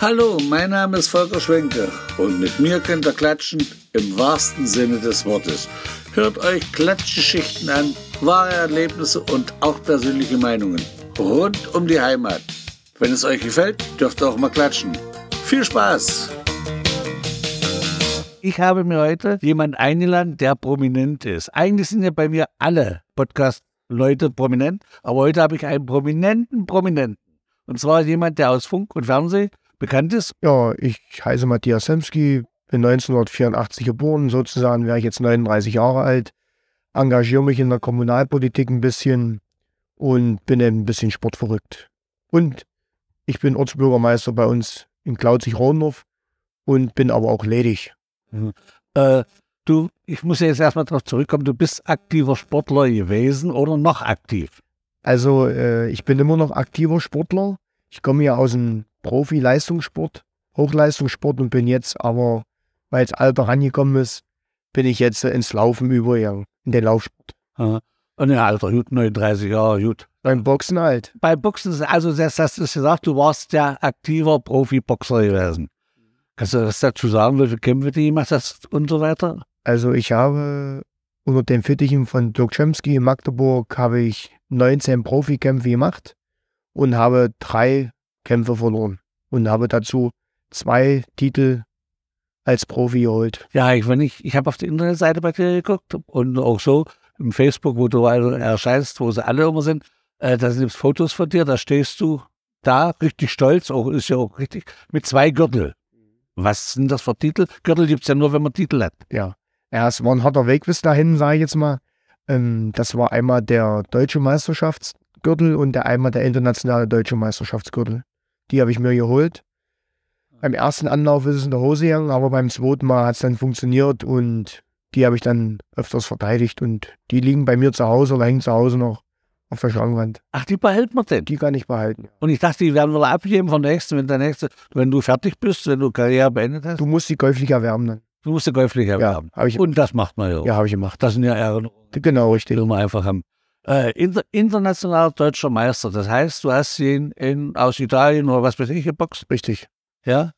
Hallo, mein Name ist Volker Schwenke und mit mir könnt ihr klatschen im wahrsten Sinne des Wortes. Hört euch Klatschgeschichten an, wahre Erlebnisse und auch persönliche Meinungen rund um die Heimat. Wenn es euch gefällt, dürft ihr auch mal klatschen. Viel Spaß! Ich habe mir heute jemanden eingeladen, der prominent ist. Eigentlich sind ja bei mir alle Podcast-Leute prominent, aber heute habe ich einen prominenten Prominenten. Und zwar jemand, der aus Funk und Fernsehen bekannt ist. Ja, ich heiße Matthias Semski, bin 1984 geboren, sozusagen wäre ich jetzt 39 Jahre alt, engagiere mich in der Kommunalpolitik ein bisschen und bin eben ein bisschen sportverrückt. Und ich bin Ortsbürgermeister bei uns in Klautzig-Rondorf und bin aber auch ledig. Mhm. Äh, du, ich muss jetzt erstmal darauf zurückkommen, du bist aktiver Sportler gewesen oder noch aktiv? Also äh, ich bin immer noch aktiver Sportler. Ich komme ja aus dem Profi-Leistungssport, Hochleistungssport und bin jetzt aber, weil das Alter rangekommen ist, bin ich jetzt ins Laufen übergegangen, in den Laufsport. Aha. Und ja, Alter, gut, 39 Jahre, gut. Beim Boxen halt. Beim Boxen, also das hast du gesagt, du warst ja aktiver Profiboxer gewesen. Kannst du das dazu sagen, welche Kämpfe du gemacht hast und so weiter? Also ich habe unter den Fittichen von Dirk Chemsky in Magdeburg habe ich 19 Profikämpfe gemacht und habe drei Kämpfe verloren und habe dazu zwei Titel als Profi geholt. Ja, ich, ich, ich habe auf der Internetseite bei dir geguckt und auch so im Facebook, wo du erscheinst, wo sie alle immer sind, äh, da sind Fotos von dir, da stehst du da richtig stolz, auch ist ja auch richtig, mit zwei Gürtel. Was sind das für Titel? Gürtel gibt es ja nur, wenn man Titel hat. Ja. Ja, es war ein harter Weg bis dahin, sage ich jetzt mal. Ähm, das war einmal der deutsche Meisterschaftsgürtel und der einmal der internationale deutsche Meisterschaftsgürtel. Die habe ich mir geholt. Beim ersten Anlauf ist es in der Hose gegangen, aber beim zweiten Mal hat es dann funktioniert und die habe ich dann öfters verteidigt und die liegen bei mir zu Hause oder hängen zu Hause noch auf der Schrankwand. Ach, die behält man denn? Die kann ich behalten. Und ich dachte, die werden wir abgeben von der nächsten, wenn der nächste, wenn du fertig bist, wenn du Karriere beendet hast. Du musst die käuflich erwerben dann. Du musst die käuflich erwerben. Ja, ich Und das macht man ja. Ja, habe ich gemacht. Das sind ja Erinnerungen. Genau, richtig. Die wir einfach haben. Äh, inter, internationaler deutscher Meister. Das heißt, du hast ihn in, aus Italien oder was weiß ich geboxt. Richtig. Ja.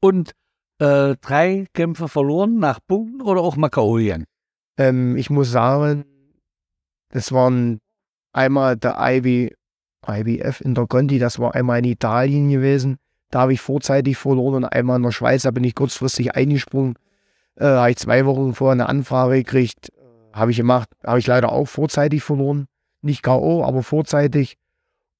Und äh, drei Kämpfe verloren nach Punkten oder auch K.O. Ähm, ich muss sagen, das waren einmal der IB, IBF Interconti, das war einmal in Italien gewesen. Da habe ich vorzeitig verloren und einmal in der Schweiz, da bin ich kurzfristig eingesprungen. Äh, habe ich zwei Wochen vorher eine Anfrage gekriegt. Habe ich gemacht, habe ich leider auch vorzeitig verloren. Nicht K.O., aber vorzeitig.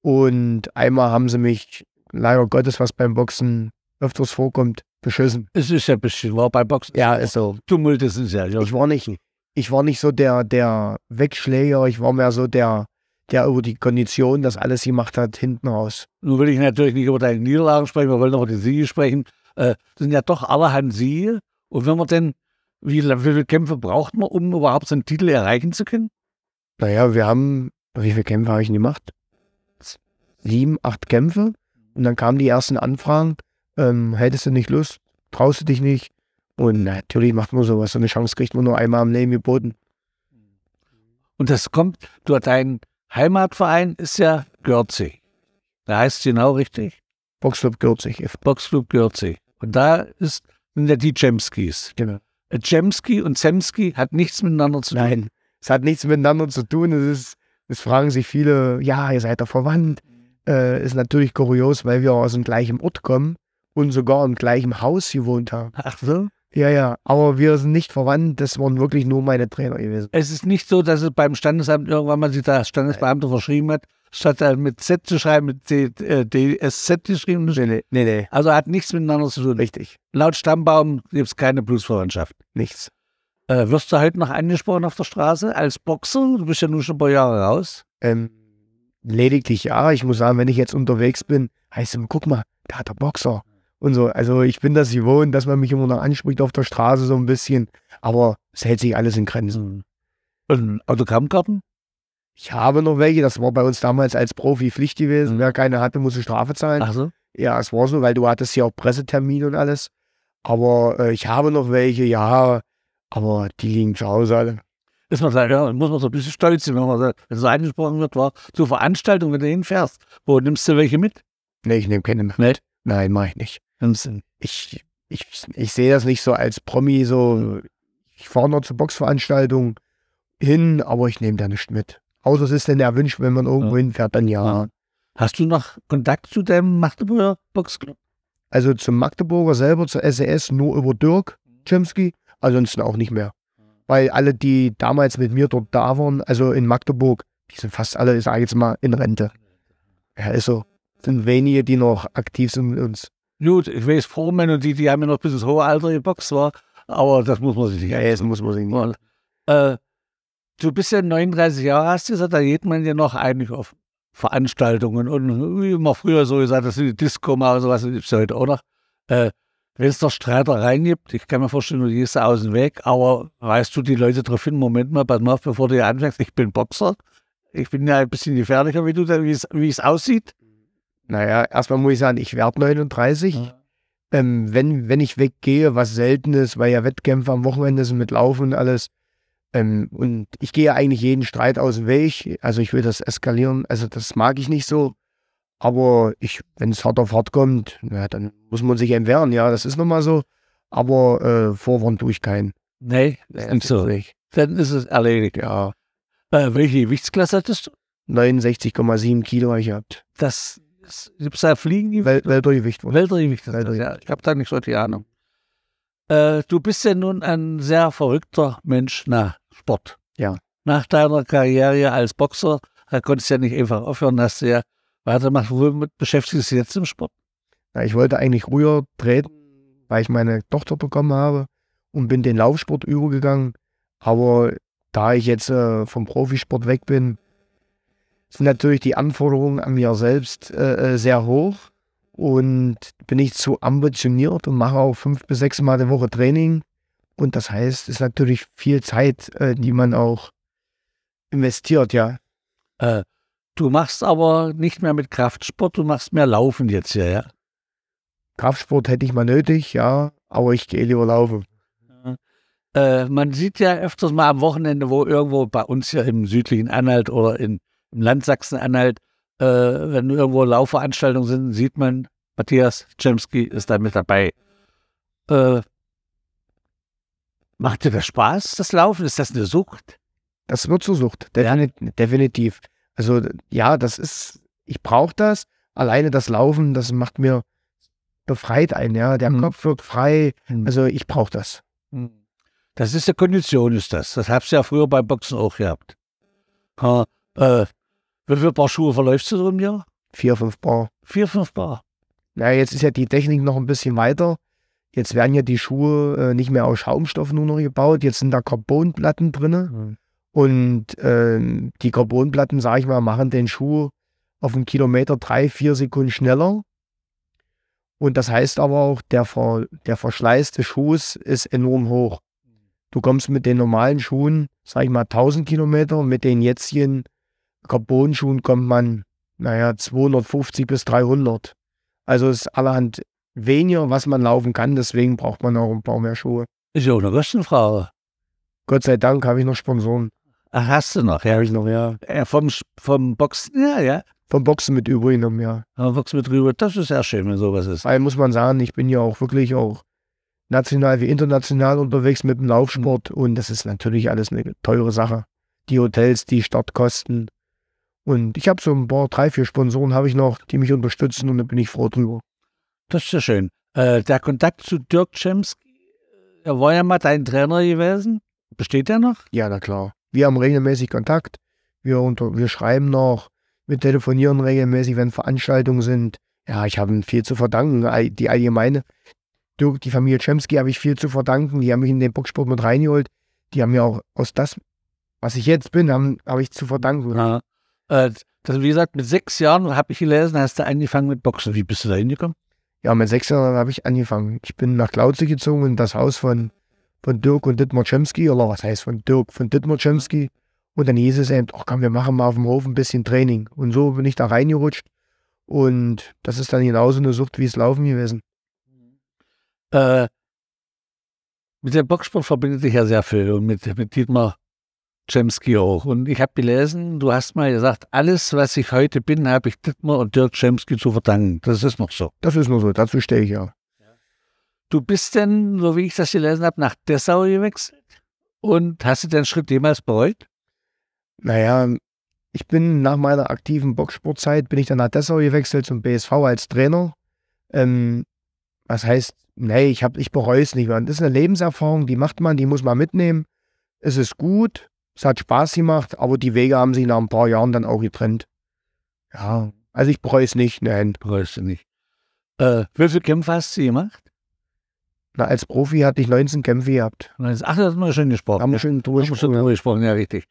Und einmal haben sie mich, leider Gottes, was beim Boxen öfters vorkommt, beschissen. Es ist ja ein bisschen, war bei Boxen. Ja, ist so. Tumult ist es ja. ja. Ich war nicht, ich war nicht so der, der Wegschläger, ich war mehr so der, der über die Kondition das alles gemacht hat, hinten raus. Nun will ich natürlich nicht über deine Niederlagen sprechen, wir wollen noch über die Siege sprechen. Äh, das sind ja doch allerhand Siege. Und wenn man denn, wie, wie viele Kämpfe braucht man, um überhaupt so einen Titel erreichen zu können? Naja, wir haben, wie viele Kämpfe habe ich denn gemacht? Sieben, acht Kämpfe. Und dann kamen die ersten Anfragen, ähm, hättest du nicht Lust, traust du dich nicht. Und natürlich macht man sowas. So eine Chance kriegt man nur einmal im Leben geboten. Und das kommt, du dein Heimatverein ist ja Gürzig. Da heißt es genau richtig? Boxclub Gürzig. Boxclub Gürzig. Und da ist, sind ja die Jemskis. Genau. Jemski und Zemski hat nichts miteinander zu tun. Nein, es hat nichts miteinander zu tun. Es ist, es fragen sich viele, ja, ihr seid doch verwandt. Äh, ist natürlich kurios, weil wir aus dem gleichen Ort kommen und sogar im gleichen Haus gewohnt haben. Ach so? Ja, ja, aber wir sind nicht verwandt, das waren wirklich nur meine Trainer gewesen. Es ist nicht so, dass es beim Standesamt irgendwann mal sich der Standesbeamte verschrieben hat, statt mit Z zu schreiben, mit D, äh, DSZ geschrieben. Nee, nee, nee, nee. Also hat nichts miteinander zu tun. Richtig. Laut Stammbaum gibt es keine Blutsverwandtschaft. Nichts. Äh, wirst du heute noch angesprochen auf der Straße als Boxer? Du bist ja nun schon ein paar Jahre raus. Ähm, lediglich ja. Ich muss sagen, wenn ich jetzt unterwegs bin, heißt es, guck mal, da hat der Boxer und so. Also ich bin das gewohnt, dass man mich immer noch anspricht auf der Straße so ein bisschen, aber es hält sich alles in Grenzen. Und Autogrammkarten? Ich habe noch welche, das war bei uns damals als Profi Pflicht gewesen. Mhm. Wer keine hatte, musste Strafe zahlen. Ach so? Ja, es war so, weil du hattest ja auch Pressetermine und alles. Aber äh, ich habe noch welche, ja, aber die liegen zu Hause alle. Ist man sagen, ja, muss man so ein bisschen stolz sein, wenn man sagt, wenn so angesprochen wird, war zur Veranstaltung, wenn du hinfährst, wo nimmst du welche mit? Nee, ich nehme keine mehr. Nicht? Nein, mache ich nicht. Ich, ich, ich sehe das nicht so als Promi, so, ich fahre noch zur Boxveranstaltung hin, aber ich nehme da nicht mit. Außer es ist denn erwünscht, wenn man irgendwo hinfährt, dann ja. Hast du noch Kontakt zu deinem Magdeburger Boxclub? Also zum Magdeburger selber, zur SES, nur über Dirk Chemsky, ansonsten auch nicht mehr. Weil alle, die damals mit mir dort da waren, also in Magdeburg, die sind fast alle, ich sage jetzt mal, in Rente. Ja, ist so. Sind wenige, die noch aktiv sind mit uns. Gut, ich weiß, Vormann und die, die haben ja noch bis ins hohe Alter geboxt, war, aber das muss man sich nicht Ja, jetzt muss man sich nicht. Mal, Äh, du bist ja 39 Jahre, hast du gesagt, da geht man ja noch eigentlich auf Veranstaltungen und wie immer früher so gesagt, das sind die Disco mal und sowas, gibt es ja heute auch noch. Äh, wenn es doch Streitereien gibt, ich kann mir vorstellen, du gehst da aus dem Weg, aber weißt du, die Leute darauf hin, Moment mal, pass mal auf, bevor du hier anfängst, ich bin Boxer, ich bin ja ein bisschen gefährlicher, wie du da, wie es, aussieht. Naja, erstmal muss ich sagen, ich werde 39. Ähm, wenn, wenn ich weggehe, was selten ist, weil ja Wettkämpfe am Wochenende sind mit Laufen und alles. Ähm, und ich gehe eigentlich jeden Streit aus dem Weg. Also ich will das eskalieren. Also das mag ich nicht so. Aber ich, wenn es hart auf hart kommt, ja, dann muss man sich entwehren. Ja, das ist nun mal so. Aber äh, vorwarnen tue ich keinen. Nee, Nee, so. nicht. dann ist es erledigt. Ja, Äh, welche Gewichtsklasse hattest du? 69,7 Kilo habe ich gehabt. Das gibt es da Fliegen? Wel Weltergewicht. Weltergewicht. Ja, ich habe da nicht so die Ahnung. Äh, du bist ja nun ein sehr verrückter Mensch nach Sport. Ja. Nach deiner Karriere als Boxer, da konntest du ja nicht einfach aufhören, hast du ja weitergemacht. Womit beschäftigst du dich jetzt im Sport? Ja, ich wollte eigentlich früher treten, weil ich meine Tochter bekommen habe und bin den Laufsport übergegangen. Aber da ich jetzt äh, vom Profisport weg bin, sind natürlich die Anforderungen an mir selbst äh, äh, sehr hoch und bin ich zu ambitioniert und mache auch fünf bis sechs Mal die Woche Training. Und das heißt, es ist natürlich viel Zeit, äh, die man auch investiert, ja. Äh, du machst aber nicht mehr mit Kraftsport, du machst mehr Laufen jetzt hier, ja? Kraftsport hätte ich mal nötig, ja, aber ich gehe lieber laufen. Äh, man sieht ja öfters mal am Wochenende, wo irgendwo bei uns hier im südlichen Anhalt oder in, im Land Sachsen-Anhalt, äh, wenn irgendwo Laufveranstaltungen sind, sieht man, Matthias Czemski ist da mit dabei. Äh, macht dir das Spaß, das Laufen? Ist das eine Sucht? Das wird zur Sucht, Definit definitiv. Also ja, das ist, ich brauche das. Alleine das Laufen, das macht mir befreit ein, ja. Der Mhm. Kopf wird frei. Also ich brauche das. Das ist ja Kondition, ist das. Das hab's ja früher beim Boxen auch gehabt. Ha, äh, wie viele Paar Schuhe verläufst du so im Jahr? Vier, fünf Bar. Vier, fünf Paar. Na, jetzt ist ja die Technik noch ein bisschen weiter. Jetzt werden ja die Schuhe äh, nicht mehr aus Schaumstoff nur noch gebaut. Jetzt sind da Carbonplatten drin. Und ähm, die Carbonplatten, sag ich mal, machen den Schuh auf einen Kilometer drei, vier Sekunden schneller. Und das heißt aber auch, der, Ver, der Verschleiß des Schuhs ist enorm hoch. Du kommst mit den normalen Schuhen, sag ich mal, 1000 Kilometer. Mit den jetzigen Carbon-Schuhen kommt man, naja, 250 bis 300. Also ist allerhand weniger, was man laufen kann. Deswegen braucht man auch ein paar mehr Schuhe. Ist ja auch eine Kostenfrage. Gott sei Dank habe ich noch Sponsoren. Ach, hast du noch, ja? Habe ich noch, ja. ja vom, Sch- vom Boxen, ja, ja. Vom Boxen mit übergenommen, ja. Aber Boxen mit drüber, das ist sehr schön, wenn sowas ist. Weil muss man sagen, ich bin ja auch wirklich auch national wie international unterwegs mit dem Laufsport und das ist natürlich alles eine teure Sache. Die Hotels, die Startkosten. Und ich habe so ein paar, drei, vier Sponsoren habe ich noch, die mich unterstützen und da bin ich froh drüber. Das ist ja schön. Äh, der Kontakt zu Dirk Czemski, er war ja mal dein Trainer gewesen. Besteht der noch? Ja, na klar. Wir haben regelmäßig Kontakt. Wir, unter, wir schreiben noch. Wir telefonieren regelmäßig, wenn Veranstaltungen sind. Ja, ich habe ihm viel zu verdanken. Die allgemeine, Dirk, die Familie Chemsky habe ich viel zu verdanken. Die haben mich in den Boxsport mit reingeholt. Die haben mir auch aus das, was ich jetzt bin, habe ich zu verdanken. Ja. Äh, das, wie gesagt, mit sechs Jahren habe ich gelesen, hast du angefangen mit Boxen. Wie bist du da hingekommen? Ja, mit sechs Jahren habe ich angefangen. Ich bin nach Klauze gezogen in das Haus von, von Dirk und Dittmar Chemsky, oder was heißt von Dirk, von Dittmar Chemsky. Und dann hieß es eben, ach komm, wir machen mal auf dem Hof ein bisschen Training. Und so bin ich da reingerutscht. Und das ist dann genauso eine Sucht wie es Laufen gewesen. Äh, mit dem Boxsport verbindet dich ja sehr viel. Und mit, mit Dietmar Chemsky auch. Und ich habe gelesen, du hast mal gesagt, alles, was ich heute bin, habe ich Dittmar und Dirk Chemsky zu verdanken. Das ist noch so. Das ist nur so, dazu stehe ich ja. Du bist denn, so wie ich das gelesen habe, nach Dessau gewechselt und hast du den Schritt jemals bereut? Naja, ich bin nach meiner aktiven Boxsportzeit, bin ich dann nach Dessau gewechselt zum BSV als Trainer. Ähm, was heißt, nee, ich, ich bereue es nicht. Man. Das ist eine Lebenserfahrung, die macht man, die muss man mitnehmen. Es ist gut, es hat Spaß gemacht, aber die Wege haben sich nach ein paar Jahren dann auch getrennt. Ja, also ich bereue es nicht, nein. Bereust du nicht. Äh, wie viele Kämpfe hast du gemacht? Na, als Profi hatte ich 19 Kämpfe gehabt. Ach, das haben wir schon gesprochen. Haben wir schon drüber Haben wir schon drüber gesprochen, ja, richtig.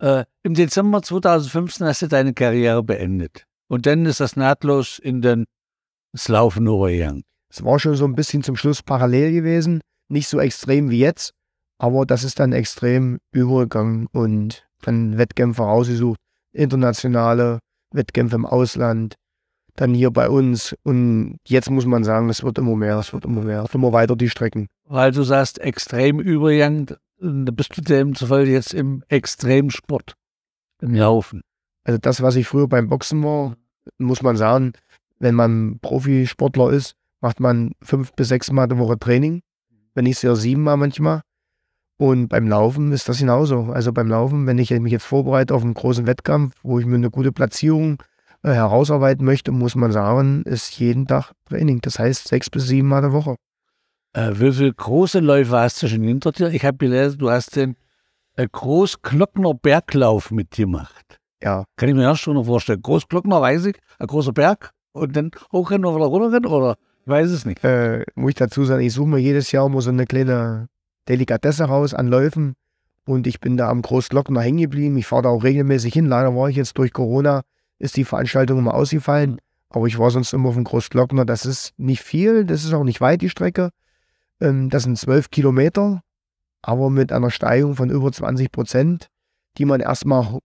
Äh, Im Dezember 2015 hast du deine Karriere beendet. Und dann ist das nahtlos in den, das Laufen übergegangen. Es war schon so ein bisschen zum Schluss parallel gewesen. Nicht so extrem wie jetzt, aber das ist dann extrem übergegangen und dann Wettkämpfe rausgesucht. Internationale Wettkämpfe im Ausland, dann hier bei uns. Und jetzt muss man sagen, es wird immer mehr, es wird immer mehr, immer weiter die Strecken. Weil du sagst, extrem übergegangen, da bist du demzufolge jetzt im Extremsport, im Laufen. Also das, was ich früher beim Boxen war, muss man sagen, wenn man Profisportler ist, macht man fünf bis sechs Mal die Woche Training, wenn nicht sehr sieben Mal manchmal. Und beim Laufen ist das genauso. Also beim Laufen, wenn ich mich jetzt vorbereite auf einen großen Wettkampf, wo ich mir eine gute Platzierung äh, herausarbeiten möchte, muss man sagen, ist jeden Tag Training. Das heißt sechs bis sieben Mal die Woche. Äh, wie viele große Läufe hast du schon hinter dir? Ich habe gelesen, du hast den äh, Großglockner Berglauf mitgemacht. Ja. Kann ich mir erst schon noch vorstellen. Großglockner, weiß ich, ein großer Berg und dann hochrennen oder runterrennen oder ich weiß es nicht. Äh, muss ich dazu sagen, ich suche mir jedes Jahr immer so eine kleine Delikatesse raus an Läufen und ich bin da am Großglockner hängen geblieben. Ich fahre da auch regelmäßig hin. Leider war ich jetzt durch Corona, ist die Veranstaltung immer ausgefallen, aber ich war sonst immer auf dem Großglockner. Das ist nicht viel, das ist auch nicht weit, die Strecke. Ähm, das sind zwölf Kilometer, aber mit einer Steigung von über 20 Prozent, die man erstmal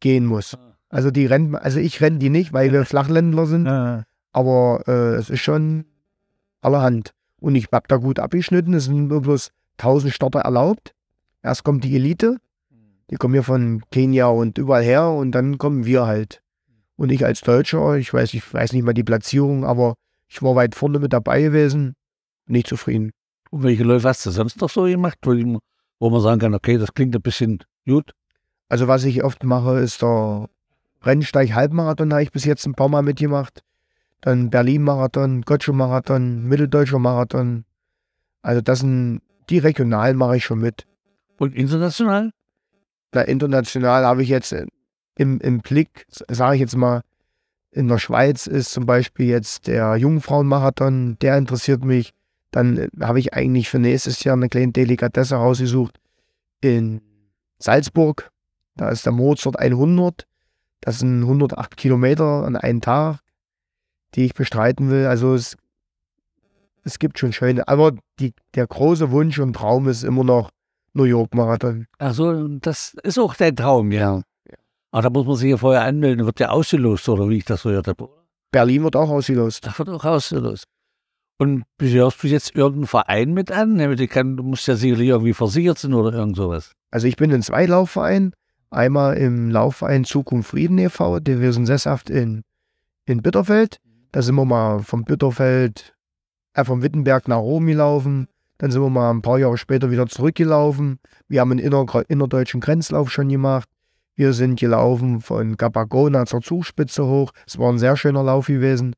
gehen muss. Also die rennt, also ich renne die nicht, weil wir Flachländler sind, aber äh, es ist schon allerhand. Und ich habe da gut abgeschnitten, es sind nur bloß 1000 Starter erlaubt. Erst kommt die Elite, die kommen hier von Kenia und überall her und dann kommen wir halt. Und ich als Deutscher, ich weiß, ich weiß nicht mal die Platzierung, aber ich war weit vorne mit dabei gewesen, nicht zufrieden. Und welche Läufe hast du sonst noch so gemacht, wo, man sagen kann, okay, das klingt ein bisschen gut? Also was ich oft mache, ist der Rennsteig Halbmarathon, habe ich bis jetzt ein paar Mal mitgemacht. Dann Berlin-Marathon, Gotschow-Marathon, Mitteldeutscher Marathon. Also das sind, die regionalen mache ich schon mit. Und international? Na, international habe ich jetzt äh, im, im Blick, sage ich jetzt mal, in der Schweiz ist zum Beispiel jetzt der Jungfrauenmarathon, der interessiert mich. Dann äh, habe ich eigentlich für nächstes Jahr eine kleine Delikatesse rausgesucht in Salzburg. Da ist der Mozart 100. Das sind 108 Kilometer an einem Tag, die ich bestreiten will. Also es, es gibt schon schöne, aber die, der große Wunsch und Traum ist immer noch New York Marathon. Ach so, das ist auch dein Traum, ja. Aber da muss man sich ja vorher anmelden, wird ja ausgelost, oder wie ich das so gehört habe. Berlin wird auch ausgelost. Da wird auch ausgelost. Und gehörst du jetzt irgendeinen Verein mit an? Du musst ja sicherlich irgendwie versichert sein oder irgend sowas. Also ich bin in zwei Laufvereinen. Einmal im Laufverein Zukunft Frieden e.V., der wir sind sesshaft in, in Bitterfeld. Da sind wir mal vom Bitterfeld, äh, vom Wittenberg nach Rom gelaufen. Dann sind wir mal ein paar Jahre später wieder zurückgelaufen. Wir haben einen inner, innerdeutschen Grenzlauf schon gemacht. Wir sind gelaufen von Gabagona zur Zugspitze hoch. Es war ein sehr schöner Lauf gewesen.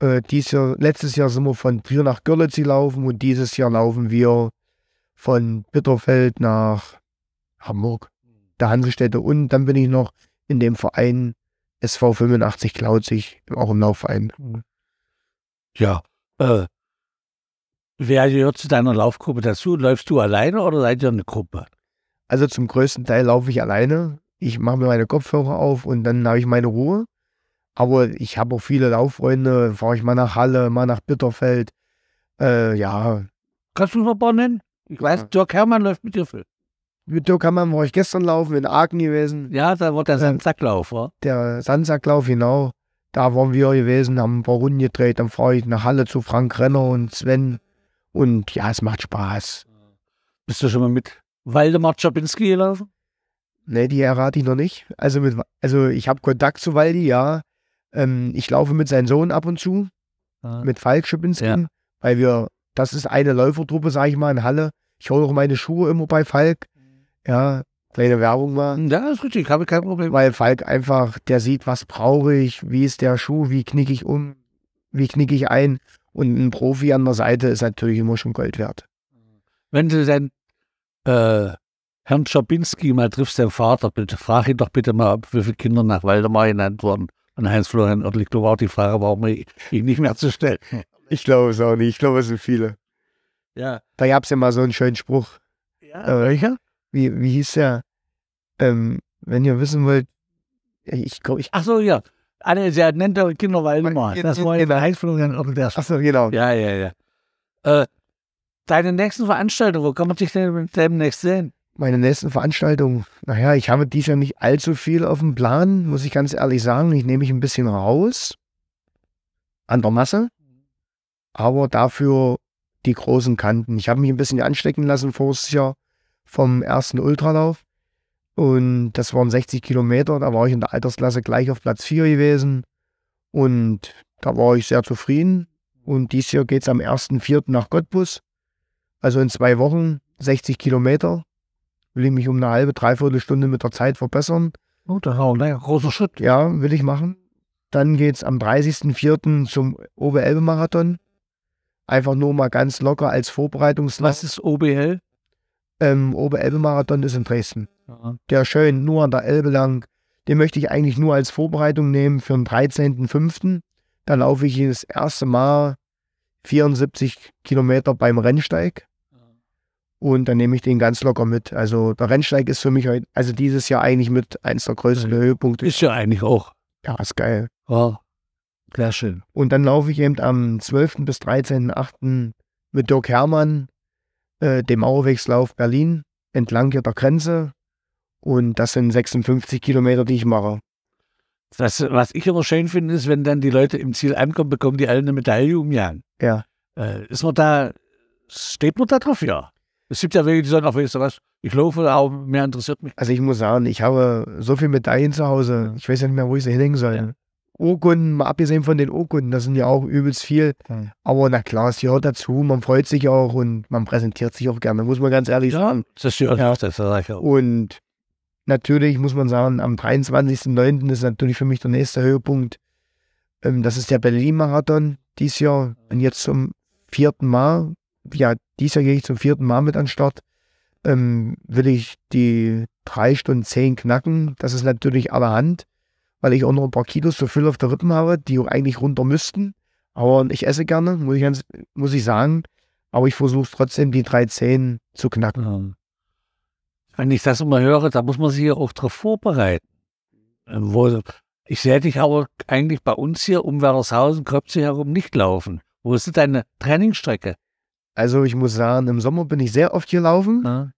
Äh, dies Jahr, letztes Jahr sind wir von Trier nach Görlitz gelaufen und dieses Jahr laufen wir von Bitterfeld nach Hamburg, der Hansestädte. Und dann bin ich noch in dem Verein SV 85 Klauzig, auch im Laufverein. Ja. Äh, wer gehört zu deiner Laufgruppe dazu? Läufst du alleine oder seid ihr eine Gruppe? Also zum größten Teil laufe ich alleine. Ich mache mir meine Kopfhörer auf und dann habe ich meine Ruhe. Aber ich habe auch viele Lauffreunde, fahre ich mal nach Halle, mal nach Bitterfeld. Äh, ja, Kannst du noch ein paar nennen? Ich weiß, Ja. Dirk Herrmann läuft mit dir viel. mit Dirk Hammann war ich gestern laufen, in Aachen gewesen. Ja, da war der Ja. Sandsacklauf, wa? Der Sandsacklauf, genau. Da waren wir gewesen, haben ein paar Runden gedreht. Dann fahre ich nach Halle zu Frank Renner und Sven. Und ja, es macht Spaß. Bist du schon mal mit Waldemar Czapinski gelaufen? Nee, die errate ich noch nicht. Also, mit, also ich habe Kontakt zu Waldi, ja. Ähm, ich laufe mit seinem Sohn ab und zu, Ah. mit Falk Schipinski, Ja. weil wir, das ist eine Läufertruppe, sage ich mal, in Halle. Ich hole auch meine Schuhe immer bei Falk. Ja, kleine Werbung mal. Ja, ist richtig, habe ich kein Problem. Weil Falk einfach, der sieht, was brauche ich, wie ist der Schuh, wie knicke ich um, wie knicke ich ein. Und ein Profi an der Seite ist natürlich immer schon Gold wert. Wenn du den äh, Herrn Czabinski mal triffst, den Vater, bitte frag ihn doch bitte mal, ob wie viele Kinder nach Waldemar genannt wurden. Und Heinz-Florian Ottl, ich glaube auch die Frage, warum ich ihn nicht mehr zu stellen. Ich glaube es auch nicht. Ich glaube, es sind viele. Ja. Da gab es ja mal so einen schönen Spruch. ja. Äh, welcher? Wie, wie hieß der? Ähm, wenn ihr wissen wollt, ich glaube, ich. Ach so, ja. Alle, der nennt der Kinder Waldemar. Ja, Das ja, war ja genau. der Heinz-Florian Ottl, der Achso, genau. Ja, ja, ja. Äh, deine nächsten Veranstaltungen, wo kann man dich denn demnächst sehen? Meine nächsten Veranstaltungen. Naja, ich habe dies Jahr nicht allzu viel auf dem Plan, muss ich ganz ehrlich sagen. Ich nehme mich ein bisschen raus an der Masse, aber dafür die großen Kanten. Ich habe mich ein bisschen anstecken lassen voriges Jahr vom ersten Ultralauf. Und das waren 60 Kilometer. Da war ich in der Altersklasse gleich auf Platz 4 gewesen. Und da war ich sehr zufrieden. Und dieses Jahr geht es am 1.4. nach Cottbus. Also in zwei Wochen 60 Kilometer. Will ich mich um eine halbe, dreiviertel Stunde mit der Zeit verbessern. Oh, das ist auch ein großer Schritt. Ja, will ich machen. Dann geht es am 30.04. zum Oberelbe-Marathon. Einfach nur mal ganz locker als Vorbereitungslauf. Was ist OBL? Ähm, Oberelbe-Marathon ist in Dresden. Ja. Der schön nur an der Elbe lang. Den möchte ich eigentlich nur als Vorbereitung nehmen für den 13.05. Da laufe ich das erste Mal 74 Kilometer beim Rennsteig. Und dann nehme ich den ganz locker mit. Also der Rennsteig ist für mich heute, also dieses Jahr eigentlich mit eins der größten Mhm. Höhepunkte. Ist ja eigentlich auch. Ja, ist geil. Ja. Sehr schön. Und dann laufe ich eben am 12. bis 13.08. mit Dirk Hermann äh, dem Mauerwegslauf Berlin entlang der Grenze. Und das sind 56 Kilometer, die ich mache. Das, was ich immer schön finde, ist, wenn dann die Leute im Ziel ankommen, bekommen die alle eine Medaille umjagen. Ja. Äh, ist man da, steht man da drauf? Ja. Es gibt ja welche, die sagen, ach, weißt du was, ich laufe, aber mehr interessiert mich. Also ich muss sagen, ich habe so viele Medaillen zu Hause. Ich weiß ja nicht mehr, wo ich sie hinhängen soll. Ja. Urkunden, mal abgesehen von den Urkunden, das sind ja auch übelst viel. Ja. Aber na klar, es gehört dazu. Man freut sich auch und man präsentiert sich auch gerne, muss man ganz ehrlich sagen. Das ist ja, Ja. das ich auch. Und natürlich muss man sagen, am 23.09. ist natürlich für mich der nächste Höhepunkt. Ähm, das ist der Berlin-Marathon dieses Jahr. Und jetzt zum vierten Mal, ja, dieses Jahr gehe ich zum vierten Mal mit an den Start. Ähm, will ich die drei Stunden zehn knacken. Das ist natürlich allerhand, weil ich auch noch ein paar Kilos zu viel auf der Rippen habe, die auch eigentlich runter müssten. Aber ich esse gerne, muss ich, ganz, muss ich sagen. Aber ich versuche trotzdem, die drei Zehn zu knacken. Ähm, Wenn ich das immer höre, da muss man sich ja auch darauf vorbereiten. Ähm, ich sehe dich aber eigentlich bei uns hier um Werdershausen, Köpze herum nicht laufen. Wo ist denn deine Trainingsstrecke? Also ich muss sagen, im Sommer bin ich sehr oft hier laufen. Ja.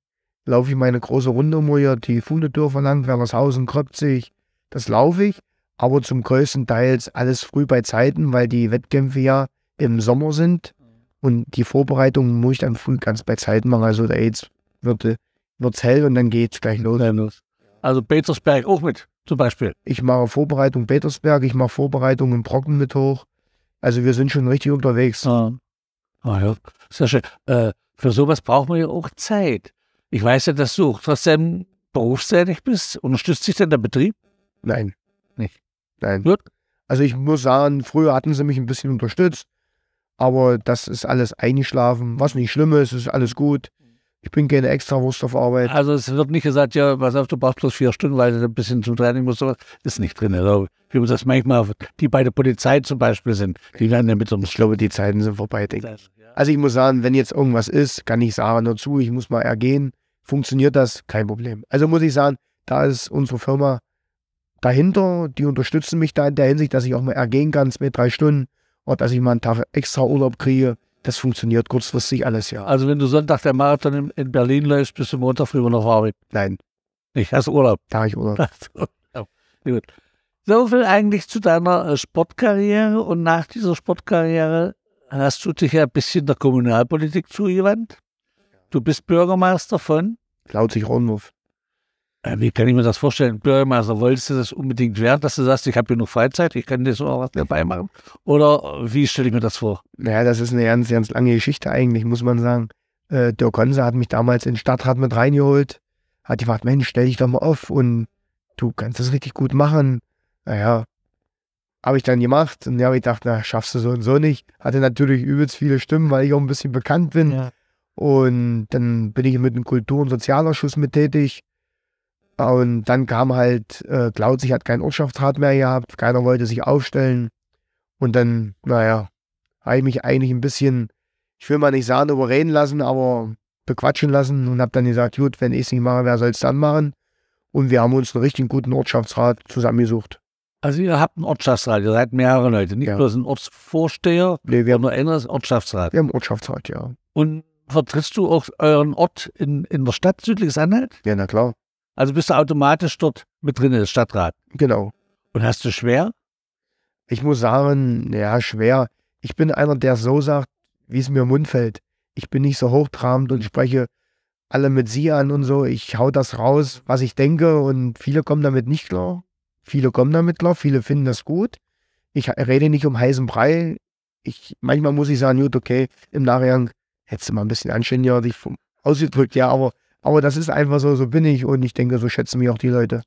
Laufe ich meine große Runde um hier, die Fundedörfer lang, Wernershausen, Kröpzig. Das laufe ich. Aber zum größten Teils alles früh bei Zeiten, weil die Wettkämpfe ja im Sommer sind. Und die Vorbereitung muss ich dann früh ganz bei Zeiten machen. Also da jetzt wird es hell und dann geht's gleich los. Also Petersberg auch mit, zum Beispiel. Ich mache Vorbereitung Petersberg, ich mache Vorbereitung in Brocken mit hoch. Also wir sind schon richtig unterwegs. Ja. Ah ja, sehr schön. Äh, für sowas braucht man ja auch Zeit. Ich weiß ja, dass du auch trotzdem berufstätig bist. Unterstützt sich denn der Betrieb? Nein. Nicht? Nein. Gut. Also ich muss sagen, früher hatten sie mich ein bisschen unterstützt, aber das ist alles eingeschlafen, was nicht schlimm ist, ist alles gut. Ich bin keine Extrawurst auf Arbeit. Also es wird nicht gesagt, ja, pass auf, du brauchst bloß vier Stunden, weil du ein bisschen zum Training musst. Ist nicht drin. Also, wie man das manchmal, die bei der Polizei zum Beispiel sind, die werden ja mit so einem Ich glaube, die Zeiten sind vorbei, denke ich. Also ich muss sagen, wenn jetzt irgendwas ist, kann ich sagen, nur zu, ich muss mal ergehen. Funktioniert das? Kein Problem. Also muss ich sagen, da ist unsere Firma dahinter, die unterstützen mich da in der Hinsicht, dass ich auch mal ergehen kann, zwei, drei Stunden, oder dass ich mal einen Tag extra Urlaub kriege. Das funktioniert kurzfristig alles, ja. Also wenn du Sonntag der Marathon in, in Berlin läufst, bist du Montag früh noch auf Arbeit. Nein, Ich hast Urlaub. Tag ich Urlaub. Ja, Gut. So viel eigentlich zu deiner äh, Sportkarriere und nach dieser Sportkarriere hast du dich ja ein bisschen der Kommunalpolitik zugewandt. Du bist Bürgermeister von Laut sich Raunwurf. Äh, Wie kann ich mir das vorstellen? Bürgermeister, wolltest du das unbedingt werden, dass du sagst, ich habe genug Freizeit, ich kann dir so was dabei machen? Oder wie stelle ich mir das vor? Naja, das ist eine ganz, ganz lange Geschichte eigentlich, muss man sagen. Äh, Dirk Konze hat mich damals in den Stadtrat mit reingeholt, hat gefragt, Mensch, stell dich doch mal auf und du kannst das richtig gut machen. Naja, habe ich dann gemacht und ja, hab ich dachte, na, schaffst du so und so nicht. Hatte natürlich übelst viele Stimmen, weil ich auch ein bisschen bekannt bin. Ja. Und dann bin ich mit dem Kultur- und Sozialausschuss mit tätig. Und dann kam halt, äh, Klauzig hat keinen Ortschaftsrat mehr gehabt, keiner wollte sich aufstellen. Und dann, naja, habe ich mich eigentlich ein bisschen, ich will mal nicht sagen, überreden lassen, aber bequatschen lassen und habe dann gesagt, gut, wenn ich es nicht mache, wer soll es dann machen? Und wir haben uns einen richtig guten Ortschaftsrat zusammengesucht. Also ihr habt einen Ortschaftsrat, ihr seid mehrere Leute, nicht Ja. bloß ein Ortsvorsteher, Nee, wir, haben, einer ist Ortschaftsrat. wir haben einen Ortschaftsrat, ja. Und vertrittst du auch euren Ort in, in der Stadt Südliches Anhalt? Ja, na klar. Also bist du automatisch dort mit drin, der Stadtrat. Genau. Und hast du schwer? Ich muss sagen, ja, schwer. Ich bin einer, der so sagt, wie es mir im Mund fällt. Ich bin nicht so hochtrabend und spreche alle mit Sie an und so. Ich hau das raus, was ich denke und viele kommen damit nicht klar. Viele kommen damit klar, viele finden das gut. Ich rede nicht um heißen Brei. Ich, manchmal muss ich sagen, gut, okay, im Nachhinein hättest du mal ein bisschen anständiger dich vom- ausgedrückt, ja, aber, aber das ist einfach so, so bin ich und ich denke, so schätzen mich auch die Leute.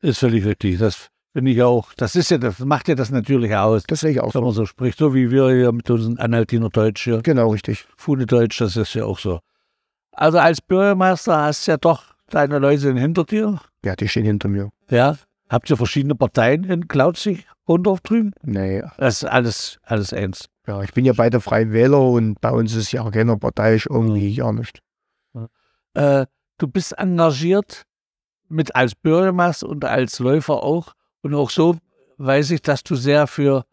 Ist völlig richtig. Das finde ich auch. Das ist ja, das macht ja das Natürliche aus. Das sehe ich auch Wenn so. man so spricht, so wie wir hier mit unseren Anhaltiner Deutsch hier. Genau, richtig. Funedeutsch, das ist ja auch so. Also als Bürgermeister hast du ja doch deine Leute hinter dir. Ja, die stehen hinter mir. Ja. Habt ihr verschiedene Parteien in Klauzig, Rundorf drüben? Nee, Das ist alles, alles eins. Ja, ich bin ja bei der Freien Wähler und bei uns ist ja auch keiner parteiisch irgendwie gar nicht. Äh, du bist engagiert mit als Bürgermeister und als Läufer auch. Und auch so weiß ich, dass du sehr für,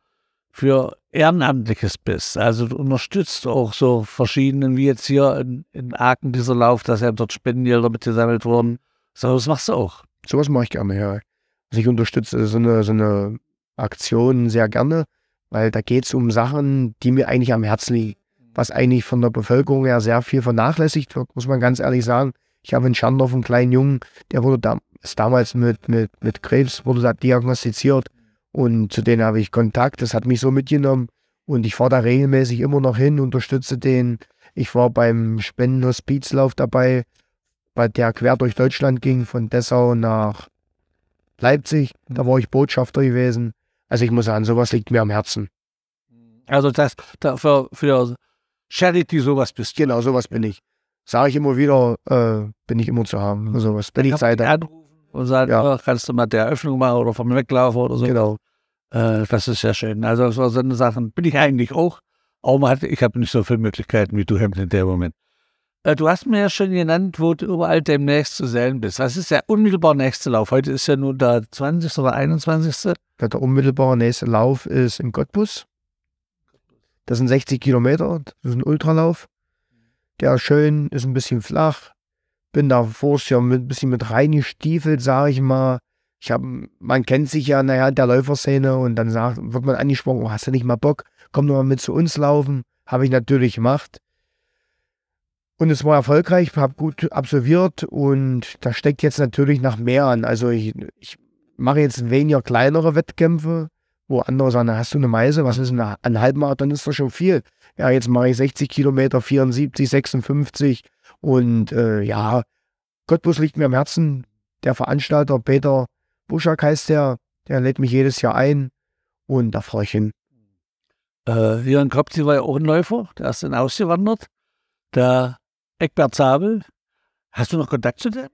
für Ehrenamtliches bist. Also du unterstützt auch so verschiedenen, wie jetzt hier in, in Aachen dieser Lauf, dass ja dort Spendengelder mitgesammelt wurden. So, das machst du auch. Sowas mache ich gerne, ja. Also ich unterstütze so eine, so eine Aktion sehr gerne, weil da geht es um Sachen, die mir eigentlich am Herzen liegen. Was eigentlich von der Bevölkerung her sehr viel vernachlässigt wird, muss man ganz ehrlich sagen. Ich habe in Schandorf einen kleinen Jungen, der wurde da, ist damals mit, mit, mit Krebs, wurde da diagnostiziert und zu denen habe ich Kontakt. Das hat mich so mitgenommen und ich fahre da regelmäßig immer noch hin, unterstütze den. Ich war beim Spendenhospizlauf dabei, bei der quer durch Deutschland ging, von Dessau nach Leipzig. Da war ich Botschafter gewesen. Also ich muss sagen, sowas liegt mir am Herzen. Also das, da für, für Charity sowas bist du. Genau, sowas bin ich. Sage ich immer wieder, äh, bin ich immer zu haben. für Sowas. Wenn ich Zeit anrufen und sagen, Ja. oh, kannst du mal der Eröffnung machen oder vom Weglaufen oder so. Genau. Äh, das ist sehr schön. Also so eine Sachen bin ich eigentlich auch. Aber hat, ich habe nicht so viele Möglichkeiten wie du, Hemd, in dem Moment. Äh, du hast mir ja schon genannt, wo du überall demnächst zu sehen bist. Was ist der unmittelbar nächste Lauf? Heute ist ja nun der 20. oder 21. Ja, Der unmittelbare nächste Lauf ist in Cottbus. Das sind 60 Kilometer. Das ist ein Ultralauf. Der ist schön, ist ein bisschen flach. Bin da mit, ein bisschen mit reingestiefelt, sage ich mal. Ich hab, man kennt sich ja, naja, der Läuferszene und dann sagt, wird man angesprochen, oh, hast du nicht mal Bock? Komm doch mal mit zu uns laufen. Habe ich natürlich gemacht. Und es war erfolgreich, habe gut absolviert und da steckt jetzt natürlich nach mehr an. Also ich, ich mache jetzt weniger kleinere Wettkämpfe, wo andere sagen, na, hast du eine Meise, was ist eine- ein Halbmarathon, ist doch schon viel. Ja, jetzt mache ich 60 Kilometer, 74, 56 und äh, ja, Cottbus liegt mir am Herzen. Der Veranstalter Peter Buschak heißt der, der lädt mich jedes Jahr ein und da fahre ich hin. Äh, in Kopzi war ja auch ein Läufer, der ist dann ausgewandert. Der Eckbert Zabel. Hast du noch Kontakt zu dem?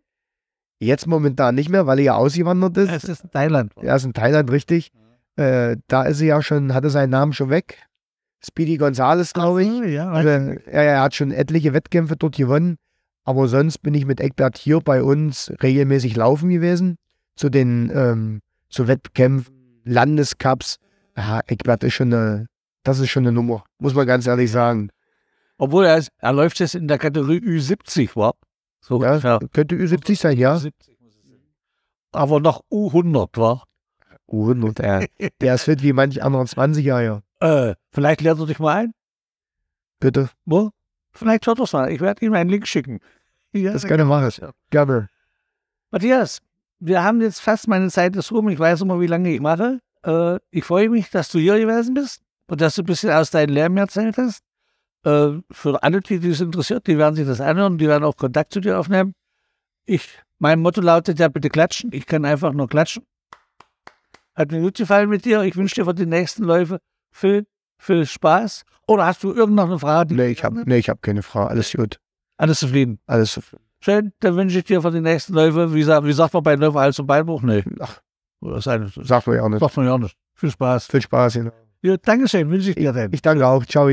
Jetzt momentan nicht mehr, weil er ja ausgewandert ist. Es ist in Thailand. Er ist in Thailand, richtig. Äh, da ist er ja schon, hatte seinen Namen schon weg. Speedy Gonzales, glaube ich. Ja, Also, er, er hat schon etliche Wettkämpfe dort gewonnen. Aber sonst bin ich mit Eckbert hier bei uns regelmäßig laufen gewesen. Zu den ähm, zu Wettkämpfen, Landescups. Ja, Eckbert ist schon eine, das ist schon eine Nummer, muss man ganz ehrlich sagen. Obwohl er, ist, er läuft jetzt in der Kategorie Ü70, war. So Ja, ungefähr. könnte Ü70 sein, ja. Ü70 muss es sein. Aber noch U100 war. Uh, der, der ist fit wie manch anderer 20er, Äh, vielleicht lernt er dich mal ein. Bitte, Wo? Vielleicht schaut er es mal. Ich werde ihm einen Link schicken. Ja, das kann er machen. Gerne. Matthias, wir haben jetzt fast meine Zeit ist rum. Ich weiß immer, wie lange ich mache. Äh, ich freue mich, dass du hier gewesen bist und dass du ein bisschen aus deinem Lärm erzählt hast. Äh, für alle, die es interessiert, die werden sich das anhören, die werden auch Kontakt zu dir aufnehmen. Ich, mein Motto lautet ja bitte klatschen. Ich kann einfach nur klatschen. Hat mir gut gefallen mit dir. Ich wünsche dir für die nächsten Läufe viel, viel Spaß. Oder hast du irgendeine Frage? Nee, ich habe nee, hab keine Frage. Alles gut. Alles zufrieden. Alles zufrieden. Schön, dann wünsche ich dir für die nächsten Läufe, wie, wie sagt man bei Läufen, Hals- und Beinbruch? Nee. Ach, das sagt man ja auch nicht. Sagt man ja auch nicht. Viel Spaß. Viel Spaß, genau. Ja, Dankeschön, wünsche ich dir dann. Ich danke auch. Ciao.